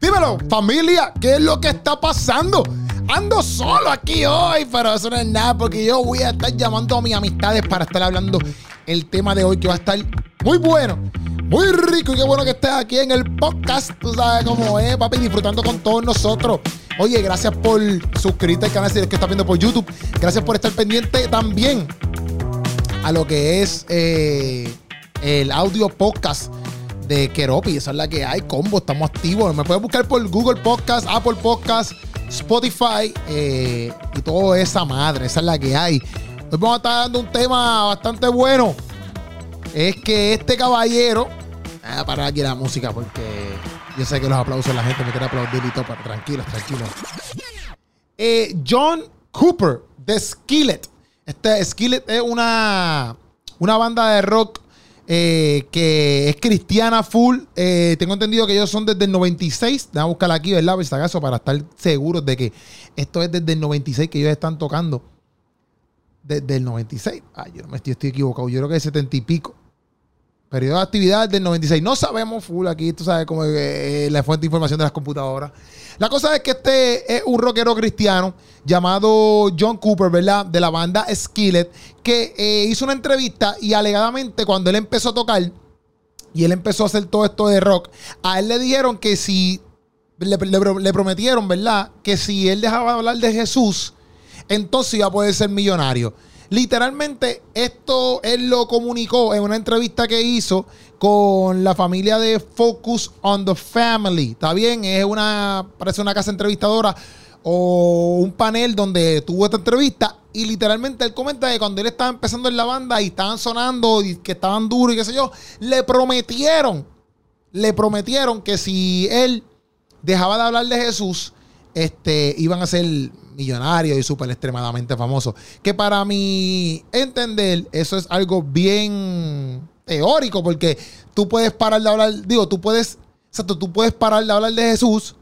Dímelo, familia, ¿qué es lo que está pasando? Ando solo aquí hoy, pero eso no es nada porque yo voy a estar llamando a mis amistades para estar hablando el tema de hoy que va a estar muy bueno, muy rico y qué bueno que estés aquí en el podcast. Tú sabes cómo es, papi, disfrutando con todos nosotros. Oye, gracias por suscribirte al canal si es que estás viendo por YouTube. Gracias por estar pendiente también a lo que es eh, el audio podcast de Keropi. Esa es la que hay, combo, estamos activos. Me puedes buscar por Google Podcast, Apple Podcast, Spotify eh, y toda esa madre. Esa es la que hay. Hoy vamos a estar dando un tema bastante bueno. Es que este caballero. Voy a parar aquí la música porque yo sé que los aplausos la gente me quiere aplaudir y todo, pero tranquilos, tranquilos. Eh, John Cooper de Skillet. Este Skillet es una, una banda de rock eh, que es cristiana full. Eh, tengo entendido que ellos son desde el 96. Déjame buscarla aquí, ¿verdad? Por si acaso, para estar seguros de que esto es desde el 96 que ellos están tocando. Desde el 96. Ay, yo no me estoy, estoy equivocado. Yo creo que es 70 y pico. Periodo de actividad del 96. No sabemos full aquí, tú sabes cómo es la fuente de información de las computadoras. La cosa es que este es un rockero cristiano llamado John Cooper, ¿verdad? De la banda Skillet, que eh, hizo una entrevista y alegadamente cuando él empezó a tocar y él empezó a hacer todo esto de rock, a él le dijeron que si, le, le- le prometieron, ¿verdad? Que si él dejaba de hablar de Jesús, entonces iba a poder ser millonario. Literalmente, esto él lo comunicó en una entrevista que hizo con la familia de Focus on the Family. Está bien, es una, parece una casa entrevistadora o un panel donde tuvo esta entrevista. Y literalmente él comenta que cuando él estaba empezando en la banda y estaban sonando y que estaban duros y qué sé yo, le prometieron, le prometieron que si él dejaba de hablar de Jesús, este, iban a ser millonarios y súper extremadamente famosos. Que para mi entender, eso es algo bien teórico, porque tú puedes parar de hablar, digo, tú puedes, exacto, tú puedes parar de hablar de Jesús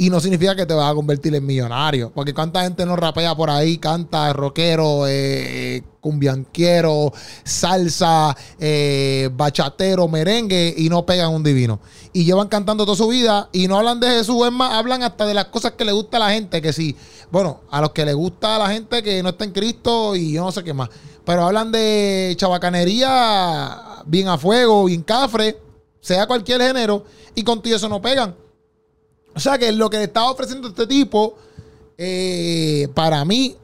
y no significa que te vas a convertir en millonario. Porque cuánta gente no rapea por ahí, canta rockero, eh, cumbianquero, salsa, eh, bachatero, merengue y no pegan un divino. Y llevan cantando toda su vida y no hablan de Jesús, es más, hablan hasta de las cosas que le gusta a la gente. Que sí, bueno, a los que le gusta a la gente que no está en Cristo y yo no sé qué más. Pero hablan de chabacanería bien a fuego, bien cafre, sea cualquier género, y contigo eso no pegan. O sea que lo que le estaba ofreciendo este tipo, eh, para mí,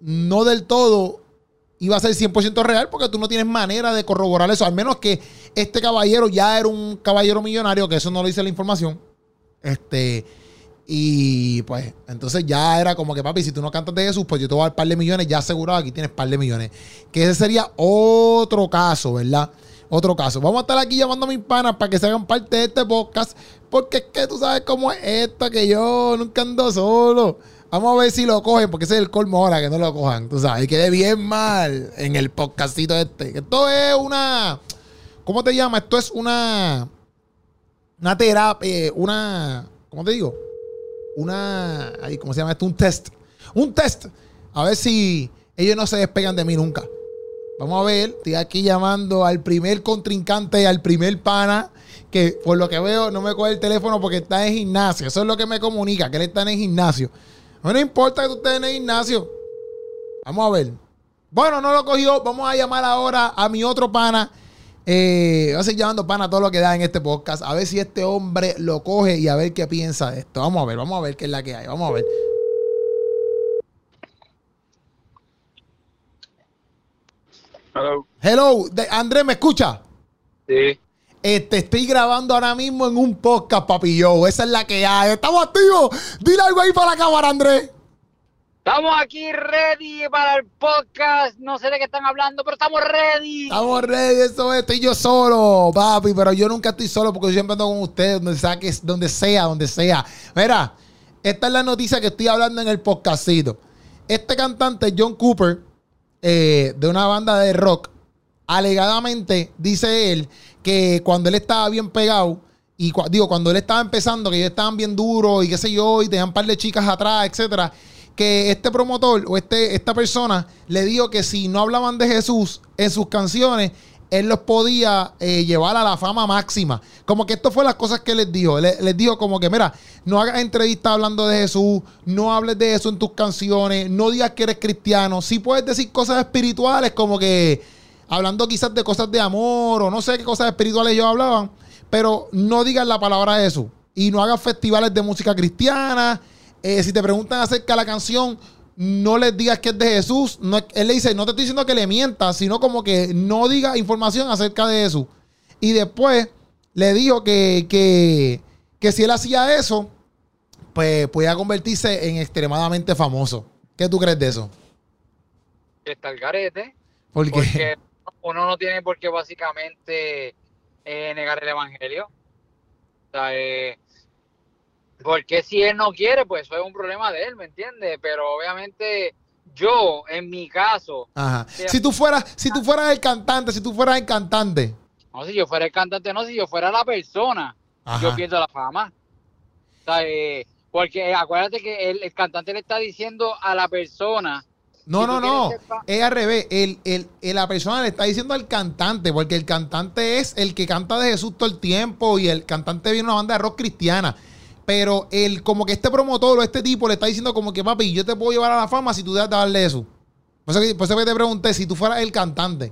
no del todo iba a ser 100% real porque tú no tienes manera de corroborar eso. Al menos que este caballero ya era un caballero millonario, que eso no lo dice la información. Este. Y pues, entonces ya era como que, papi, si tú no cantas de Jesús, pues yo te voy a dar par de millones, ya asegurado, aquí tienes par de millones. Que ese sería otro caso, ¿verdad? Otro caso. Vamos a estar aquí llamando a mis panas para que se hagan parte de este podcast. Porque es que tú sabes cómo es esto, que yo nunca ando solo. Vamos a ver si lo cogen, porque ese es el colmo ahora, que no lo cojan. Tú sabes, y quede bien mal en el podcastito este. Esto es una. ¿Cómo te llama? Esto es una. Una terapia. Una. ¿Cómo te digo? Una. Ahí, ¿Cómo se llama esto? Un test. Un test. A ver si ellos no se despegan de mí nunca. Vamos a ver, estoy aquí llamando al primer contrincante, al primer pana, que por lo que veo no me coge el teléfono porque está en gimnasio. Eso es lo que me comunica, que él está en el gimnasio. No me importa que tú estés en el gimnasio. Vamos a ver. Bueno, no lo cogió. Vamos a llamar ahora a mi otro pana. Eh, voy a seguir llamando pana todo lo que da en este podcast. A ver si este hombre lo coge y a ver qué piensa de esto. Vamos a ver, vamos a ver qué es la que hay. Vamos a ver. Hello. Hello, de- Andrés, ¿me escucha? Sí. Este, estoy grabando ahora mismo en un podcast, papi yo. Esa es la que hay. Estamos activos. Dile algo ahí para la cámara, Andrés. Estamos aquí ready para el podcast. No sé de qué están hablando, pero estamos ready. Estamos ready, eso es. Estoy yo solo, papi. Pero yo nunca estoy solo porque yo siempre ando con ustedes, donde sea, que, donde sea, donde sea. Mira, esta es la noticia que estoy hablando en el podcastito. Este cantante, John Cooper, eh, de una banda de rock, alegadamente dice él que cuando él estaba bien pegado, y cua- digo, cuando él estaba empezando, que ellos estaban bien duros y qué sé yo, y tenían un par de chicas atrás, etcétera, que este promotor o este, esta persona le dijo que si no hablaban de Jesús en sus canciones, él los podía eh, llevar a la fama máxima. Como que esto fue las cosas que les dijo. Les, dijo como que, mira, no hagas entrevistas hablando de Jesús, no hables de eso en tus canciones, no digas que eres cristiano. Sí puedes decir cosas espirituales, como que hablando quizás de cosas de amor o no sé qué cosas espirituales ellos hablaban, pero no digas la palabra Jesús y no hagas festivales de música cristiana. Eh, si te preguntan acerca de la canción, no les digas que es de Jesús. No, él le dice, no te estoy diciendo que le mientas, sino como que no diga información acerca de Jesús. Y después le dijo que, que, que si él hacía eso, pues podía convertirse en extremadamente famoso. ¿Qué tú crees de eso? Está el garete. Porque, Porque uno no tiene por qué básicamente eh, negar el evangelio. O sea, eh, porque si él no quiere, pues eso es un problema de él, ¿me entiendes? Pero obviamente yo, en mi caso, Ajá. Si tú fueras, si tú fueras el cantante, si tú fueras el cantante. no si yo fuera el cantante, no, si yo fuera la persona, Ajá. yo pierdo la fama. O sea, eh, porque acuérdate que el, el cantante le está diciendo a la persona, No, Si no, no. Es al revés. El, el- el- la persona le está diciendo al cantante, porque el cantante es el que canta de Jesús todo el tiempo y el cantante viene una banda de rock cristiana. Pero el, como que este promotor o este tipo le está diciendo como que, papi, yo te puedo llevar a la fama si tú dejas de darle eso. Por eso, que, por eso que te pregunté si tú fueras el cantante.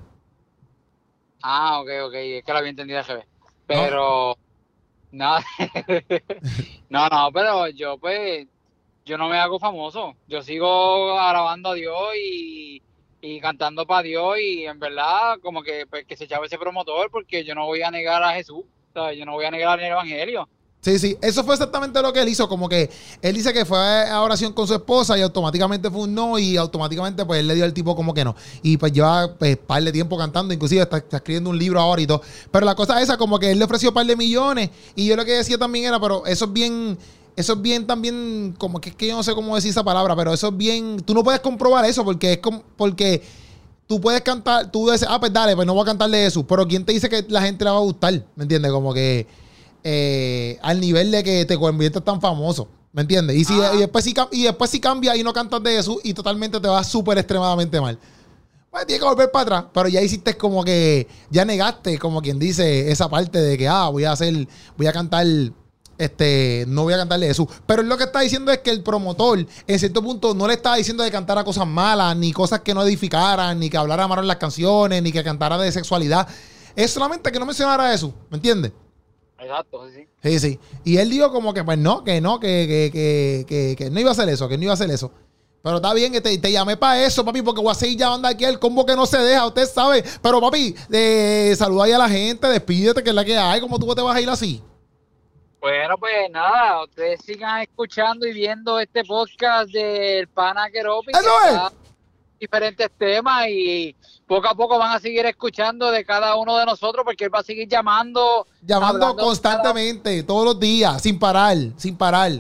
ah, ok, ok, es que lo había entendido al revés. Pero, no, no, no, pero yo pues, yo no me hago famoso. Yo sigo alabando a Dios y, y cantando para Dios y en verdad como que, pues, que se echaba ese promotor porque yo no voy a negar a Jesús, ¿sabes? Yo no voy a negar el Evangelio. Sí, sí, eso fue exactamente lo que él hizo, como que él dice que fue a oración con su esposa y automáticamente fue un no y automáticamente pues él le dio al tipo como que no. Y pues lleva pues par de tiempo cantando, inclusive está, escribiendo un libro ahora y todo. Pero la cosa es esa, como que él le ofreció par de millones y yo lo que decía también era, pero eso es bien, eso es bien también, como que es que yo no sé cómo decir esa palabra, pero eso es bien, tú no puedes comprobar eso porque es como, porque... Tú puedes cantar, tú dices, ah, pues dale, pues no voy a cantarle Jesús. Pero ¿quién te dice que la gente le va a gustar? ¿Me entiendes? Como que eh, al nivel de que te conviertes tan famoso. ¿Me entiendes? Y, si, Ah. y, después si, y después si cambia y no cantas de Jesús y totalmente te va súper extremadamente mal. Pues tienes que volver para atrás. Pero ya hiciste como que, ya negaste, como quien dice, esa parte de que, ah, voy a hacer, voy a cantar, este, no voy a cantarle Jesús. Pero lo que está diciendo es que el promotor, en cierto punto, no le estaba diciendo de cantar a cosas malas, ni cosas que no edificaran, ni que hablara mal en las canciones, ni que cantara de sexualidad. Es solamente que no mencionara Jesús. ¿Me entiendes? Exacto, sí, sí. Sí, sí. Y él dijo como que, pues no, que no, que, que, que, que, que no iba a hacer eso, que no iba a hacer eso. Pero está bien que te, te llamé para eso, papi, porque voy a seguir llamando aquí al combo que no se deja, usted sabe. Pero, papi, eh, saluda ahí a la gente, despídete, que es la que hay. ¿Cómo tú te vas a ir así? Bueno, pues nada, ustedes sigan escuchando y viendo este podcast del Pana Keropi, que ¡Eso es! diferentes temas y poco a poco van a seguir escuchando de cada uno de nosotros porque él va a seguir llamando. Llamando constantemente, todos los días, sin parar, sin parar.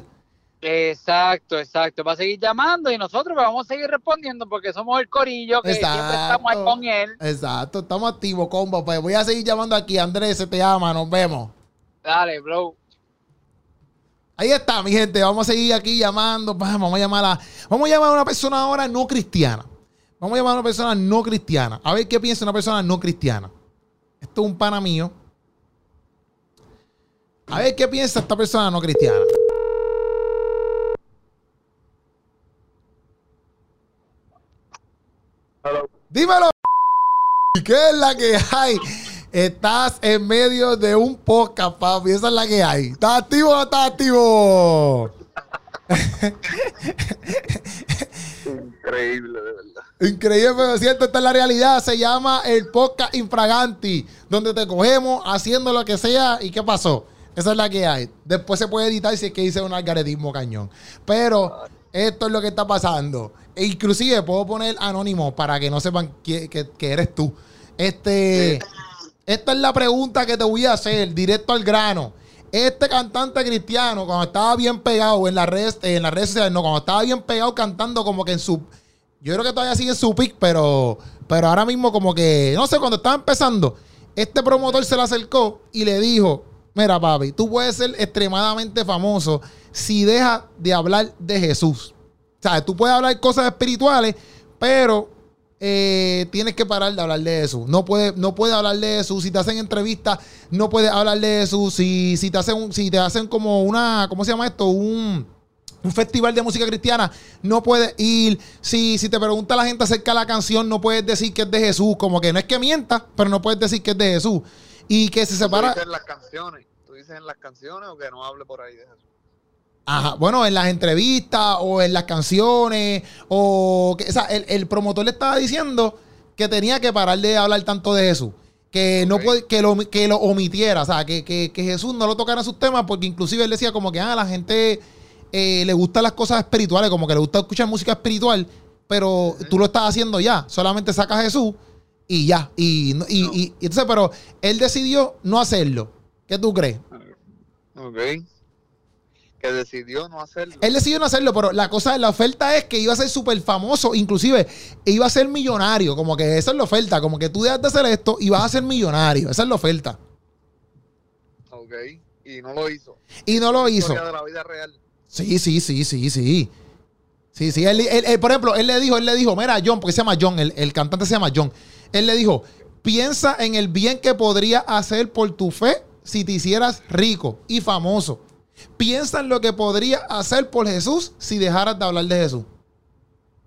Exacto, exacto. Va a seguir llamando y nosotros pues, vamos a seguir respondiendo porque somos el corillo que siempre estamos ahí Exacto. con él. Exacto, estamos activos, combo. Pues voy a seguir llamando aquí. Andrés, se te llama, nos vemos. Dale, bro. Ahí está, mi gente. Vamos a seguir aquí llamando. Vamos a llamar a, vamos a llamar a una persona ahora no cristiana. Vamos a llamar a una persona no cristiana. A ver qué piensa una persona no cristiana. Esto es un pana mío. A ver qué piensa esta persona no cristiana. Dímelo. ¿Qué es la que hay? Estás en medio de un podcast, papi. Esa es la que hay. ¿Estás activo o no estás activo? Increíble, de verdad. Increíble, pero cierto, esta es la realidad. Se llama el podcast infraganti, donde te cogemos haciendo lo que sea. ¿Y qué pasó? Esa es la que hay. Después se puede editar si es que hice un algaretismo cañón. Pero esto es lo que está pasando. E inclusive puedo poner anónimo para que no sepan que, que- que eres tú. Este, esta es la pregunta que te voy a hacer, directo al grano. Este cantante cristiano, cuando estaba bien pegado en las redes, en las redes sociales, no, cuando estaba bien pegado cantando como que en su yo creo que todavía sigue en su pick, pero, pero ahora mismo como que, no sé, cuando estaba empezando, este promotor se le acercó y le dijo, mira papi, tú puedes ser extremadamente famoso si dejas de hablar de Jesús. O sea, tú puedes hablar cosas espirituales, pero eh, tienes que parar de hablar de Jesús. No puedes no puede hablar de Jesús. Si te hacen entrevistas, no puedes hablar de Jesús. Si, si, te hacen, si te hacen como una, ¿cómo se llama esto? Un, un festival de música cristiana, no puedes ir. Si, si te pregunta la gente acerca de la canción, no puedes decir que es de Jesús. Como que no es que mienta, pero no puedes decir que es de Jesús. Y que se separa. Tú dices en las canciones, tú dices en las canciones o que no hable por ahí de Jesús. Ajá, bueno, en las entrevistas o en las canciones, o, que, o sea, el, el, promotor le estaba diciendo que tenía que parar de hablar tanto de Jesús, que okay. no puede, que lo, que lo omitiera, o sea, que, que, que, Jesús no lo tocara en sus temas, porque inclusive él decía como que ah, a la gente eh, le gustan las cosas espirituales, como que le gusta escuchar música espiritual, pero uh -huh. tú lo estás haciendo ya, solamente sacas a Jesús y ya, y, y, no. y, y entonces, pero él decidió no hacerlo. ¿Qué tú crees? Ok que decidió no hacerlo. Él decidió no hacerlo, pero la cosa, la oferta es que iba a ser súper famoso, inclusive iba a ser millonario, como que esa es la oferta, como que tú dejas de hacer esto y vas a ser millonario, esa es la oferta. Ok, y no lo hizo. Y no lo hizo. De la vida real. Sí, sí, sí, sí, sí. Sí, sí, él, él, él, por ejemplo, él le dijo, él le dijo, mira, John, porque se llama John, el, el cantante se llama John. Él le dijo, piensa en el bien que podría hacer por tu fe si te hicieras rico y famoso. Piensa en lo que podría hacer por Jesús si dejaras de hablar de Jesús.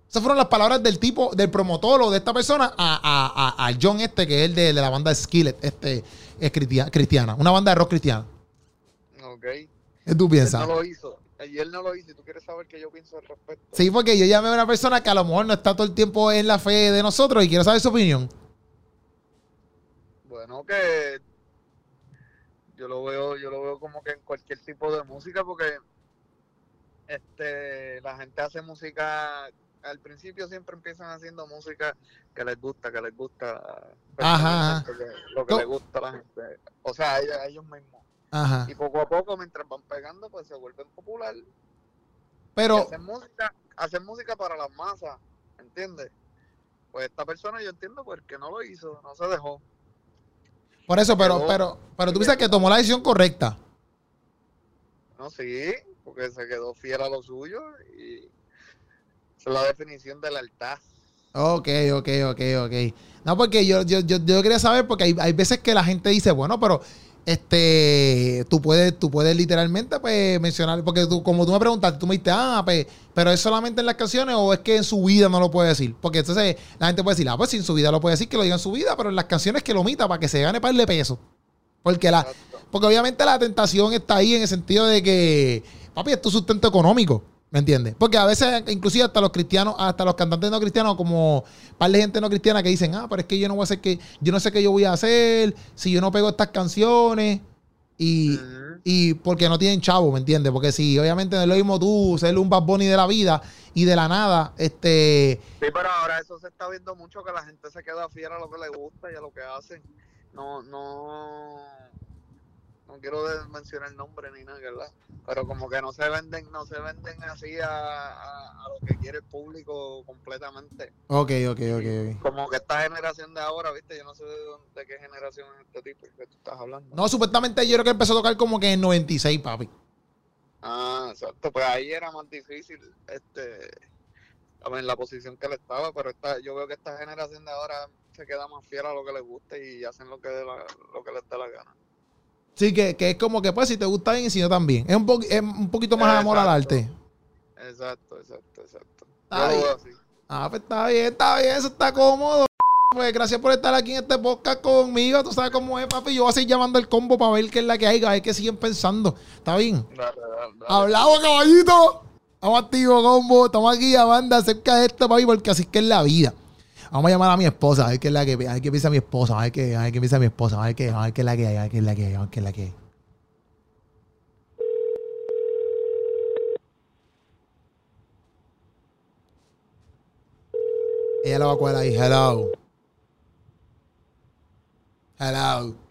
Esas fueron las palabras del tipo, del promotor o de esta persona a, a, a John este, que es el de, de la banda Skillet, este, es cristiana, una banda de rock cristiana. Ok. ¿Qué tú piensas? Él no lo hizo. Y él no lo hizo. ¿Y tú quieres saber qué yo pienso al respecto? Sí, porque yo llamé a una persona que a lo mejor no está todo el tiempo en la fe de nosotros y quiero saber su opinión. Bueno, que yo lo veo yo lo veo como que en cualquier tipo de música porque este la gente hace música al principio siempre empiezan haciendo música que les gusta que les gusta Ajá. Lo que no. les gusta a la gente o sea a ellos, a ellos mismos Ajá. y poco a poco mientras van pegando pues se vuelven popular pero hacen música hacen música para las masas ¿entiendes? pues esta persona yo entiendo por qué no lo hizo no se dejó por eso, pero, pero, pero tú piensas que tomó la decisión correcta. No, sí, porque se quedó fiel a lo suyo y es la definición de lealtad. Ok, ok, ok, ok. No, porque yo, yo, yo, yo quería saber, porque hay, hay veces que la gente dice, bueno, pero este, tú puedes, tú puedes literalmente pues, mencionar, porque tú, como tú me preguntaste, tú me dijiste, ah, pues, pero es solamente en las canciones o es que en su vida no lo puede decir. Porque entonces la gente puede decir, ah, pues si en su vida lo puede decir, que lo diga en su vida, pero en las canciones que lo omita para que se gane par de peso. Porque la, porque obviamente la tentación está ahí en el sentido de que, papi, es tu sustento económico. ¿Me entiendes? Porque a veces, inclusive hasta los cristianos, hasta los cantantes no cristianos, como par de gente no cristiana que dicen, ah, pero es que yo no voy a hacer que, yo no sé qué yo voy a hacer si yo no pego estas canciones. Y, uh -huh. y porque no tienen chavo, ¿me entiendes? Porque si obviamente no es lo mismo tú ser un Bad Bunny de la vida y de la nada, este... Sí, pero ahora eso se está viendo mucho que la gente se queda fiel a lo que le gusta y a lo que hacen. No, no no quiero mencionar el nombre ni nada, ¿verdad? Pero como que no se venden, no se venden así a, a, a lo que quiere el público completamente. Ok, ok, ok, ok. Como que esta generación de ahora, viste, yo no sé de, dónde, de qué generación es este tipo que tú estás hablando. No, supuestamente yo creo que empezó a tocar como que en 96, papi. Ah, exacto, pues ahí era más difícil, este, en la posición que él estaba, pero esta, yo veo que esta generación de ahora se queda más fiel a lo que les gusta y hacen lo que, la, lo que les da la gana. Sí, que, que, es como que pues si te gusta bien y si no también. Es un, po es un poquito más exacto. amor al arte. Exacto, exacto, exacto. Está bien. Ah, pues está bien, está bien, eso está cómodo. Pues gracias por estar aquí en este podcast conmigo. Tú sabes cómo es, papi. Yo voy a seguir llamando el combo para ver qué es la que hay, a ver qué siguen pensando. ¿Está bien? Dale, dale, dale. Hablamos, caballito. Estamos activos, combo. Estamos aquí llamando acerca de esto, papi, porque así es que es la vida. Vamos a llamar a mi esposa, a ver qué es la que, a ver qué piensa mi esposa, a ver qué, a ver qué mi esposa, a ver qué, a ver qué es la que hay, a ver qué es la que hay, a ver qué es la que hay. Ella la va a coger ahí. Hello. Hello.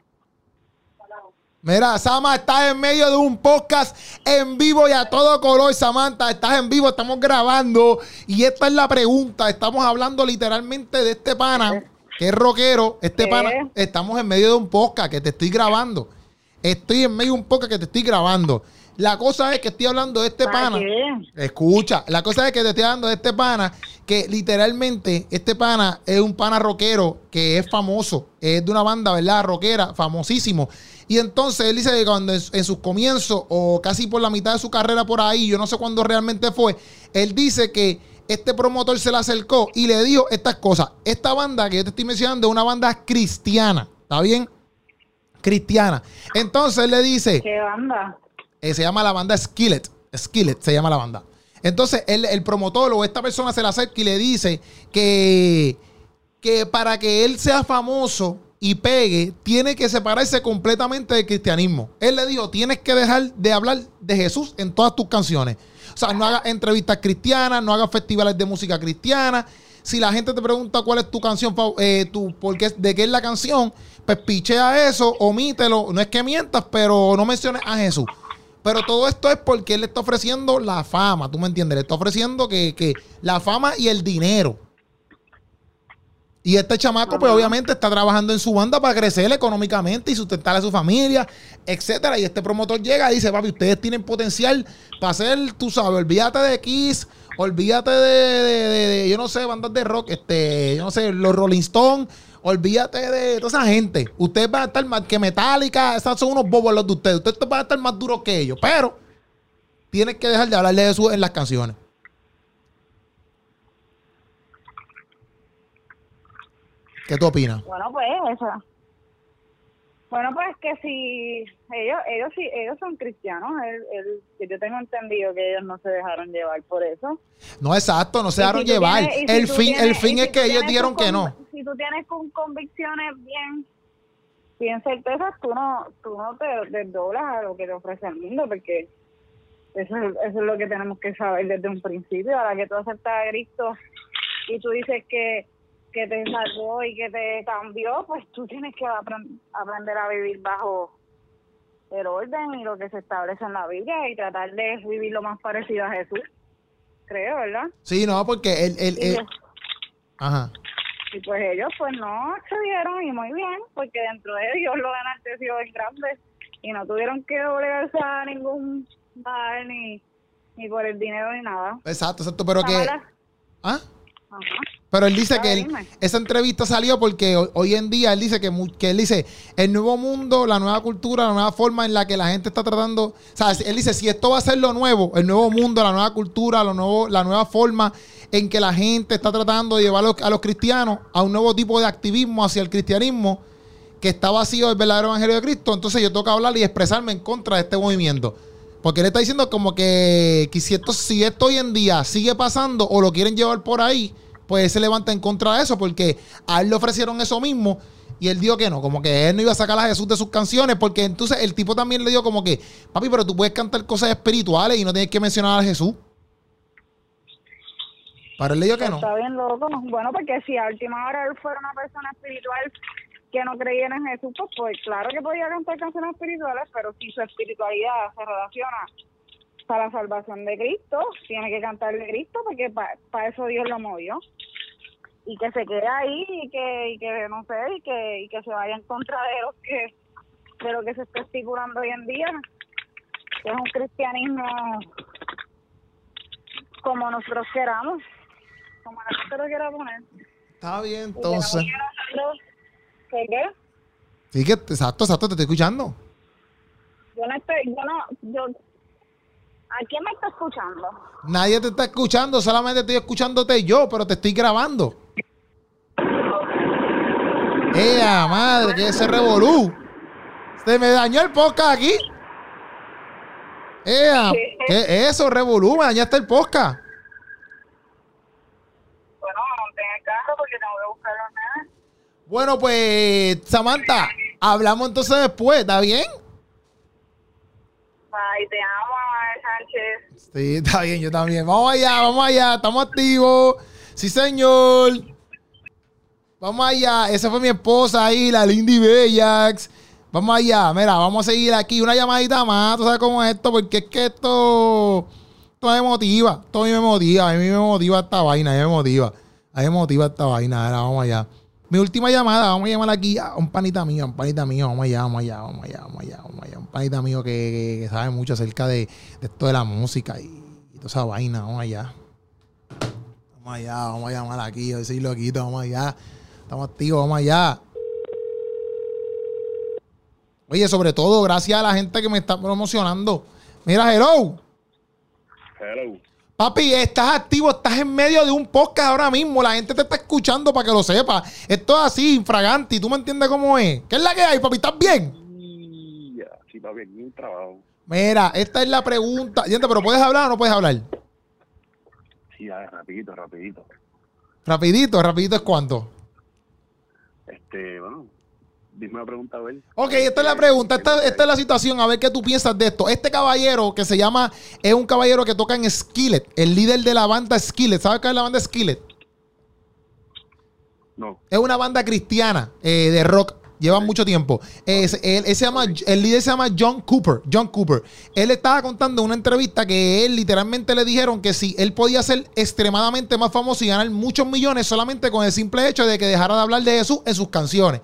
Mira, Sama, estás en medio de un podcast en vivo y a todo color, Samantha. Estás en vivo, estamos grabando. Y esta es la pregunta. Estamos hablando literalmente de este pana, que es rockero. Este ¿Qué? pana, estamos en medio de un podcast que te estoy grabando. Estoy en medio de un podcast que te estoy grabando. La cosa es que estoy hablando de este ¿Para pana. qué? Escucha, la cosa es que te estoy hablando de este pana, que literalmente este pana es un pana rockero que es famoso, es de una banda, ¿verdad? Rockera, famosísimo. Y entonces él dice que cuando en, en sus comienzos, o casi por la mitad de su carrera por ahí, yo no sé cuándo realmente fue, él dice que este promotor se le acercó y le dijo estas cosas. Esta banda que yo te estoy mencionando es una banda cristiana, ¿está bien? Cristiana. Entonces él le dice... ¿Qué banda? Eh, se llama la banda Skillet. Skillet se llama la banda. Entonces, el, el promotor o esta persona se le acerca y le dice que, que para que él sea famoso y pegue, tiene que separarse completamente del cristianismo. Él le dijo, tienes que dejar de hablar de Jesús en todas tus canciones. O sea, no hagas entrevistas cristianas, no hagas festivales de música cristiana. Si la gente te pregunta cuál es tu canción, eh, tu, por qué- de qué es la canción, pues pichea eso, omítelo. No es que mientas, pero no menciones a Jesús. Pero todo esto es porque él le está ofreciendo la fama, ¿tú me entiendes? Le está ofreciendo que, que la fama y el dinero. Y este chamaco, pues obviamente está trabajando en su banda para crecer económicamente y sustentar a su familia, etcétera. Y este promotor llega y dice, papi, ustedes tienen potencial para hacer, tú sabes, olvídate de Kiss, olvídate de, de- de- de, yo no sé, bandas de rock, este, yo no sé, los Rolling Stones, olvídate de toda esa gente. Ustedes van a estar más que Metallica, esos son unos bobos los de ustedes. Ustedes van a estar más duros que ellos, pero tienes que dejar de hablarle de eso en las canciones. ¿Qué tú opinas? Bueno, pues esa. Bueno, pues que si ellos, ellos sí, ellos son cristianos, él, él- que yo tengo entendido que ellos no se dejaron llevar por eso. No, exacto, no se dejaron si llevar. tienes- y si el fin, el fin es si que ellos dijeron que no. Si tú tienes con convicciones bien, bien certezas, tú no, tú no te desdoblas a lo que te ofrece el mundo, porque eso es, eso es lo que tenemos que saber desde un principio. A la que tú aceptas a Cristo y tú dices que, que te salvó y que te cambió, pues tú tienes que apren- aprender a vivir bajo el orden y lo que se establece en la Biblia y tratar de vivir lo más parecido a Jesús. Creo, ¿verdad? Sí, no, porque el- que- ajá. y pues ellos pues no accedieron y muy bien, porque dentro de ellos lo enalteció en grande y no tuvieron que doblegarse a ningún bar ni, ni por el dinero ni nada. Exacto, exacto, pero que ¿ah? Ajá. Pero él dice que él- esa entrevista salió porque hoy, en día él dice que él dice el nuevo mundo, la nueva cultura, la nueva forma en la que la gente está tratando, o sea, él dice si esto va a ser lo nuevo, el nuevo mundo, la nueva cultura, lo nuevo, la nueva forma en que la gente está tratando de llevar a los, a los cristianos a un nuevo tipo de activismo hacia el cristianismo que está vacío del verdadero evangelio de Cristo, entonces yo tengo que hablar y expresarme en contra de este movimiento. Porque él está diciendo como que, que si, esto, si esto hoy en día sigue pasando o lo quieren llevar por ahí, pues él se levanta en contra de eso porque a él le ofrecieron eso mismo y él dijo que no, como que él no iba a sacar a Jesús de sus canciones porque entonces el tipo también le dijo como que, papi, pero tú puedes cantar cosas espirituales y no tienes que mencionar a Jesús. Para él le dijo que no. Está bien loco. Bueno, porque si a última hora él fuera una persona espiritual que no creyera en Jesús, pues, pues claro que podía cantar canciones espirituales, pero si su espiritualidad se relaciona para la salvación de Cristo, tiene que cantar de Cristo porque para eso Dios lo movió. Y que se quede ahí y que, y que no sé, y que, y que se vaya en contra de lo que, de lo que se está estipulando hoy en día, que es un cristianismo como nosotros queramos, como gente lo quiera poner. Está bien, entonces. ¿Qué qué? Sí, que exacto, exacto, te estoy escuchando. Yo no estoy, yo no, yo, ¿a quién me está escuchando? Nadie te está escuchando, solamente estoy escuchándote yo, pero te estoy grabando. ¡Ea, madre! que ese revolú! Se me dañó el podcast aquí. ¡Ea! ¿Qué es eso, revolú? Me dañaste el podcast. Bueno, me monté en el carro porque tengo que buscar a los nenes. Bueno, pues, Samantha, hablamos entonces después, ¿está bien? Bye, te amo, Sánchez. Sí, está bien, yo también. Vamos allá, vamos allá, estamos activos. Sí, señor. Vamos allá. Esa fue mi esposa ahí, la Lindy Bellax. Vamos allá, mira, vamos a seguir aquí. Una llamadita más, tú sabes cómo es esto, porque es que esto, esto me motiva. Esto a mí me motiva, a mí me motiva esta vaina, a mí me motiva. A mí me motiva esta vaina. Ahora, vamos allá. Mi última llamada, vamos a llamar aquí a un panita mío, un panita mío, vamos allá, vamos allá, vamos allá, vamos allá, vamos allá. Un panita mío que, sabe mucho acerca de, de esto de la música y, y toda esa vaina, vamos allá. Vamos allá, vamos a llamar aquí, yo soy loquito, vamos allá. Estamos activos, vamos allá. Oye, sobre todo, gracias a la gente que me está promocionando. Mira, hello. Hello. Papi, estás activo, estás en medio de un podcast ahora mismo. La gente te está escuchando para que lo sepa. Esto es así, infraganti. ¿Tú me entiendes cómo es? ¿Qué es la que hay, papi? ¿Estás bien? Y sí, papi, un trabajo. Mira, esta es la pregunta. Gente, pero ¿puedes hablar o no puedes hablar? Sí, dale, rapidito, rapidito. Rapidito, rapidito es cuánto. Este, bueno, dime la pregunta a ver. Ok, esta es la pregunta, esta, esta es la situación, a ver qué tú piensas de esto. Este caballero que se llama, es un caballero que toca en Skillet, el líder de la banda Skillet. ¿Sabes qué es la banda Skillet? No, Es una banda cristiana eh, de rock. Llevan mucho tiempo. Es- él, él se llama, el líder se llama John Cooper. John Cooper. Él estaba contando en una entrevista que él literalmente le dijeron que si él podía ser extremadamente más famoso y ganar muchos millones solamente con el simple hecho de que dejara de hablar de Jesús en sus canciones.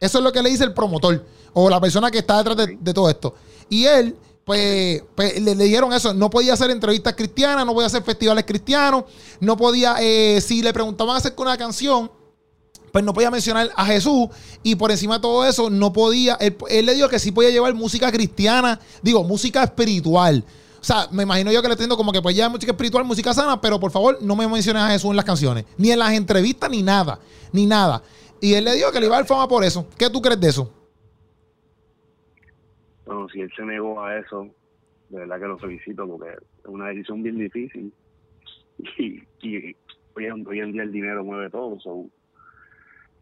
Eso es lo que le dice el promotor o la persona que está detrás de, de todo esto. Y él, pues, pues, le, le dijeron eso. No podía hacer entrevistas cristianas, no podía hacer festivales cristianos, no podía, eh, si le preguntaban acerca de una canción, pues no podía mencionar a Jesús y por encima de todo eso no podía, él, él le dijo que sí podía llevar música cristiana, digo, música espiritual. O sea, me imagino yo que le estoy diciendo como que pues ya música espiritual, música sana, pero por favor no me menciones a Jesús en las canciones, ni en las entrevistas, ni nada, ni nada. Y él le dijo que le iba a dar fama por eso. ¿Qué tú crees de eso? bueno, si él se negó a eso, de verdad que lo felicito porque es una decisión bien difícil. Y, y hoy, en, hoy en día el dinero mueve todo. So,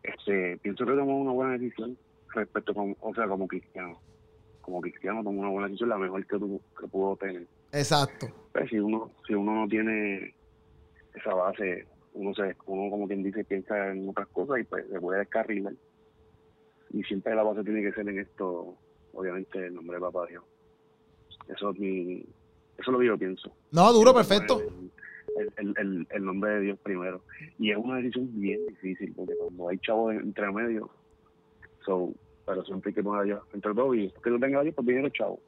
este, pienso que tomó una buena decisión respecto, con, o sea, como cristiano. Como cristiano tomó una buena decisión, la mejor que, tuvo, que pudo tener. Exacto. Pues si uno si uno no tiene esa base uno se uno como quien dice piensa en otras cosas y pues se puede descarrilar. Y siempre la base tiene que ser en esto obviamente el nombre de papá Dios. Eso es mi eso es lo que yo pienso. No, duro, perfecto. el, el, el, el nombre de Dios primero. Y es una decisión bien difícil porque cuando hay chavos en- entre medio so, pero siempre hay que poner a Dios entre todo y que no tenga a Dios pues viene el chavo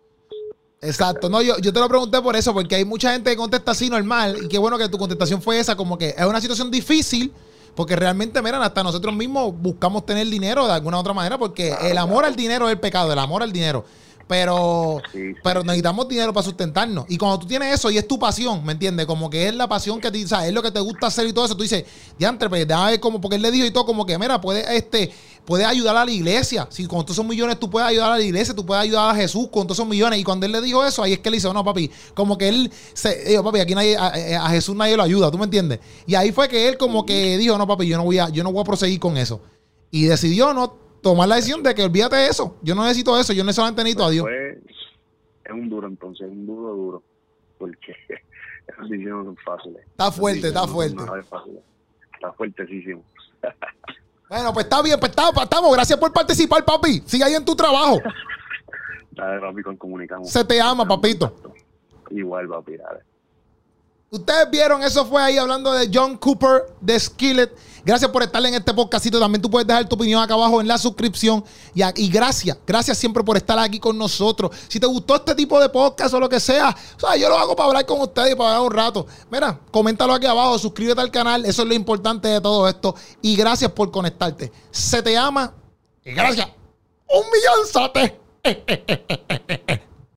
Exacto, no, yo, yo te lo pregunté por eso, porque hay mucha gente que contesta así normal, y qué bueno que tu contestación fue esa, como que es una situación difícil, porque realmente, miren, hasta nosotros mismos buscamos tener dinero de alguna u otra manera, porque el amor al dinero es el pecado, el amor al dinero. Pero, Sí, sí, pero necesitamos dinero para sustentarnos. Y cuando tú tienes eso y es tu pasión, ¿me entiendes? Como que es la pasión que te, o sea, es lo que te gusta hacer y todo eso, tú dices, diantre, pues déjame ver como, porque él le dijo y todo, como que, mira, puede, este, puedes ayudar a la iglesia. Si con todos esos millones tú puedes ayudar a la iglesia, tú puedes ayudar a Jesús con todos esos millones. Y cuando él le dijo eso, ahí es que le dice, no, papi, como que él, se, dijo, papi, aquí nadie, a, a Jesús nadie lo ayuda, ¿tú me entiendes? Y ahí fue que él como que dijo, no, papi, yo no voy a, yo no voy a proseguir con eso. Y decidió no tomar la decisión de que olvídate de eso. Yo no necesito eso, yo necesariamente necesito a Dios. Es un duro entonces, es un duro duro, porque esas decisiones no son fáciles. Está fuerte, está no fuerte. Está fuertesísimo. Bueno, pues está bien, pues estamos, estamos. Gracias por participar, papi. Sigue ahí en tu trabajo. Dale, papi, con comunicamos. Se te ama, papito. Igual, papi, dale. Ustedes vieron, eso fue ahí hablando de John Cooper de Skillet. Gracias por estar en este podcastito. También tú puedes dejar tu opinión acá abajo en la suscripción. Y, y gracias, gracias siempre por estar aquí con nosotros. Si te gustó este tipo de podcast o lo que sea, o sea, yo lo hago para hablar con ustedes y para hablar un rato. Mira, coméntalo aquí abajo, suscríbete al canal. Eso es lo importante de todo esto. Y gracias por conectarte. Se te ama. Y gracias. Un millón, sote.